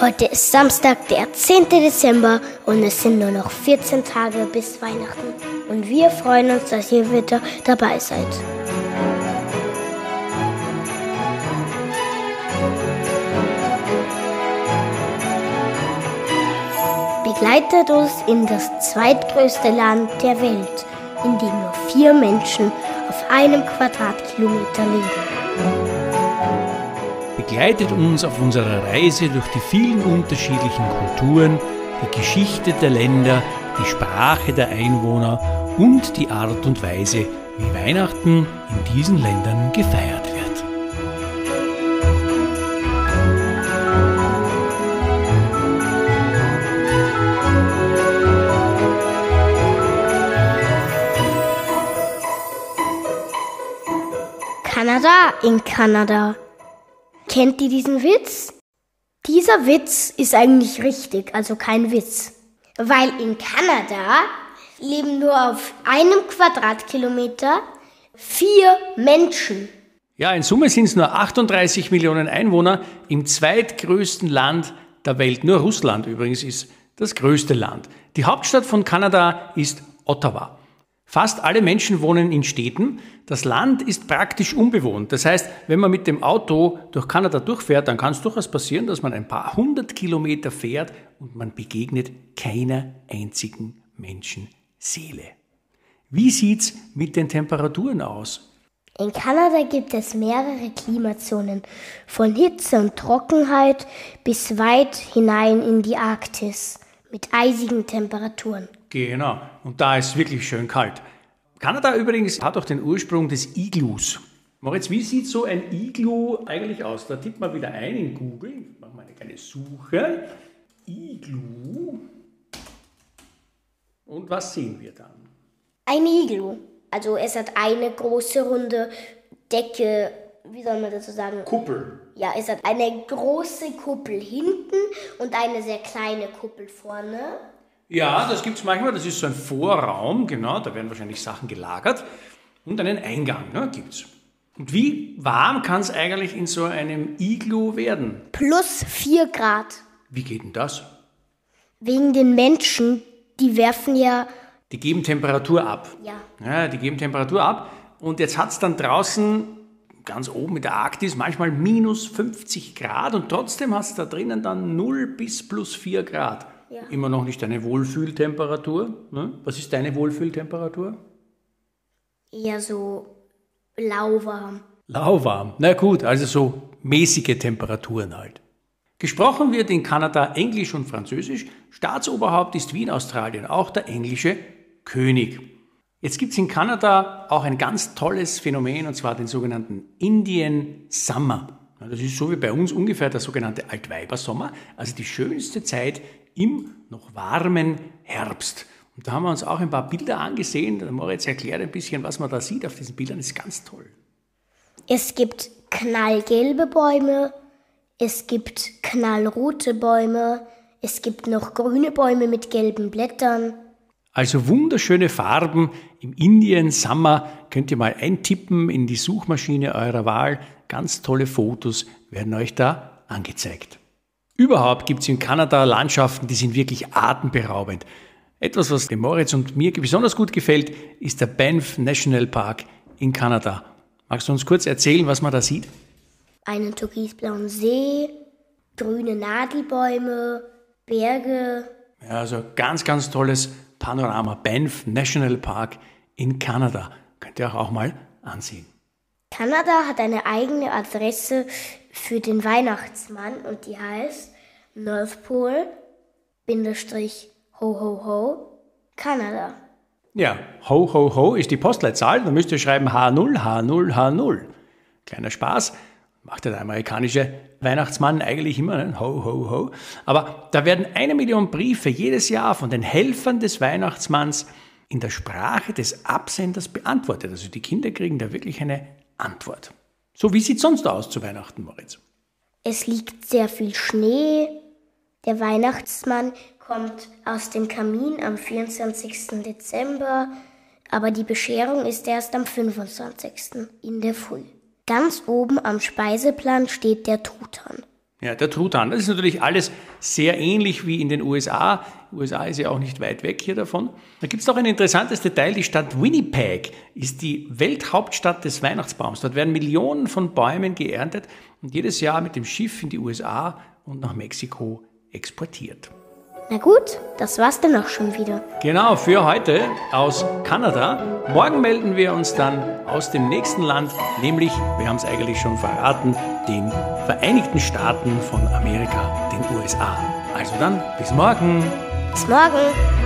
Heute ist Samstag, der 10. Dezember und es sind nur noch 14 Tage bis Weihnachten. Und wir freuen uns, dass ihr wieder dabei seid. Begleitet uns in das zweitgrößte Land der Welt, in dem nur vier Menschen auf einem Quadratkilometer leben begleitet uns auf unserer Reise durch die vielen unterschiedlichen Kulturen, die Geschichte der Länder, die Sprache der Einwohner und die Art und Weise, wie Weihnachten in diesen Ländern gefeiert wird. Kanada in Kanada. Kennt ihr diesen Witz? Dieser Witz ist eigentlich richtig, also kein Witz. Weil in Kanada leben nur auf einem Quadratkilometer vier Menschen. Ja, in Summe sind es nur 38 Millionen Einwohner im zweitgrößten Land der Welt. Nur Russland übrigens ist das größte Land. Die Hauptstadt von Kanada ist Ottawa. Fast alle Menschen wohnen in Städten. Das Land ist praktisch unbewohnt. Das heißt, wenn man mit dem Auto durch Kanada durchfährt, dann kann es durchaus passieren, dass man ein paar hundert Kilometer fährt und man begegnet keiner einzigen Menschenseele. Wie sieht's mit den Temperaturen aus? In Kanada gibt es mehrere Klimazonen, von Hitze und Trockenheit bis weit hinein in die Arktis mit eisigen Temperaturen. Genau, und da ist wirklich schön kalt. Kanada übrigens hat auch den Ursprung des Iglus. Moritz, wie sieht so ein Iglu eigentlich aus? Da tippt man wieder ein in Google, ich mache mal eine kleine Suche. Iglu. Und was sehen wir dann? Ein Iglu. Also es hat eine große runde Decke, wie soll man dazu sagen? Kuppel. Ja, es hat eine große Kuppel hinten und eine sehr kleine Kuppel vorne. Ja, das gibt es manchmal. Das ist so ein Vorraum, genau, da werden wahrscheinlich Sachen gelagert. Und einen Eingang ne, gibt es. Und wie warm kann es eigentlich in so einem Iglu werden? Plus 4 Grad. Wie geht denn das? Wegen den Menschen, die werfen ja. Die geben Temperatur ab. Ja. Ja, die geben Temperatur ab. Und jetzt hat es dann draußen ganz oben in der Arktis manchmal minus 50 Grad und trotzdem hast du da drinnen dann 0 bis plus 4 Grad. Ja. Immer noch nicht deine Wohlfühltemperatur. Ne? Was ist deine Wohlfühltemperatur? Eher so lauwarm. Lauwarm. Na gut, also so mäßige Temperaturen halt. Gesprochen wird in Kanada Englisch und Französisch. Staatsoberhaupt ist wie in Australien auch der englische König. Jetzt gibt es in Kanada auch ein ganz tolles Phänomen, und zwar den sogenannten Indian Summer. Das ist so wie bei uns ungefähr der sogenannte Altweibersommer, also die schönste Zeit im noch warmen Herbst. Und da haben wir uns auch ein paar Bilder angesehen. Der Moritz erklärt ein bisschen, was man da sieht auf diesen Bildern. Das ist ganz toll. Es gibt knallgelbe Bäume, es gibt knallrote Bäume, es gibt noch grüne Bäume mit gelben Blättern. Also wunderschöne Farben im Indian Summer könnt ihr mal eintippen in die Suchmaschine eurer Wahl. Ganz tolle Fotos werden euch da angezeigt. Überhaupt gibt es in Kanada Landschaften, die sind wirklich atemberaubend. Etwas, was dem Moritz und mir besonders gut gefällt, ist der Banff National Park in Kanada. Magst du uns kurz erzählen, was man da sieht? Einen türkisblauen See, grüne Nadelbäume, Berge. Ja, also ganz, ganz tolles Panorama. Banff National Park in Kanada. Könnt ihr auch mal ansehen. Kanada hat eine eigene Adresse für den Weihnachtsmann und die heißt North Pole Ho Ho Ho Kanada. Ja, Ho Ho Ho ist die Postleitzahl. Da müsst ihr schreiben H0 H0 H0. Kleiner Spaß. Macht der amerikanische Weihnachtsmann eigentlich immer, ne? ho, ho, ho. Aber da werden eine Million Briefe jedes Jahr von den Helfern des Weihnachtsmanns in der Sprache des Absenders beantwortet. Also die Kinder kriegen da wirklich eine Antwort. So, wie sieht sonst aus zu Weihnachten, Moritz? Es liegt sehr viel Schnee. Der Weihnachtsmann kommt aus dem Kamin am 24. Dezember, aber die Bescherung ist erst am 25. in der Früh. Ganz oben am Speiseplan steht der Truthahn. Ja, der Truthahn. Das ist natürlich alles sehr ähnlich wie in den USA. Die USA ist ja auch nicht weit weg hier davon. Da gibt es noch ein interessantes Detail. Die Stadt Winnipeg ist die Welthauptstadt des Weihnachtsbaums. Dort werden Millionen von Bäumen geerntet und jedes Jahr mit dem Schiff in die USA und nach Mexiko exportiert. Na gut, das war's dann auch schon wieder. Genau, für heute aus Kanada. Morgen melden wir uns dann aus dem nächsten Land, nämlich, wir haben es eigentlich schon verraten, den Vereinigten Staaten von Amerika, den USA. Also dann, bis morgen. Bis morgen.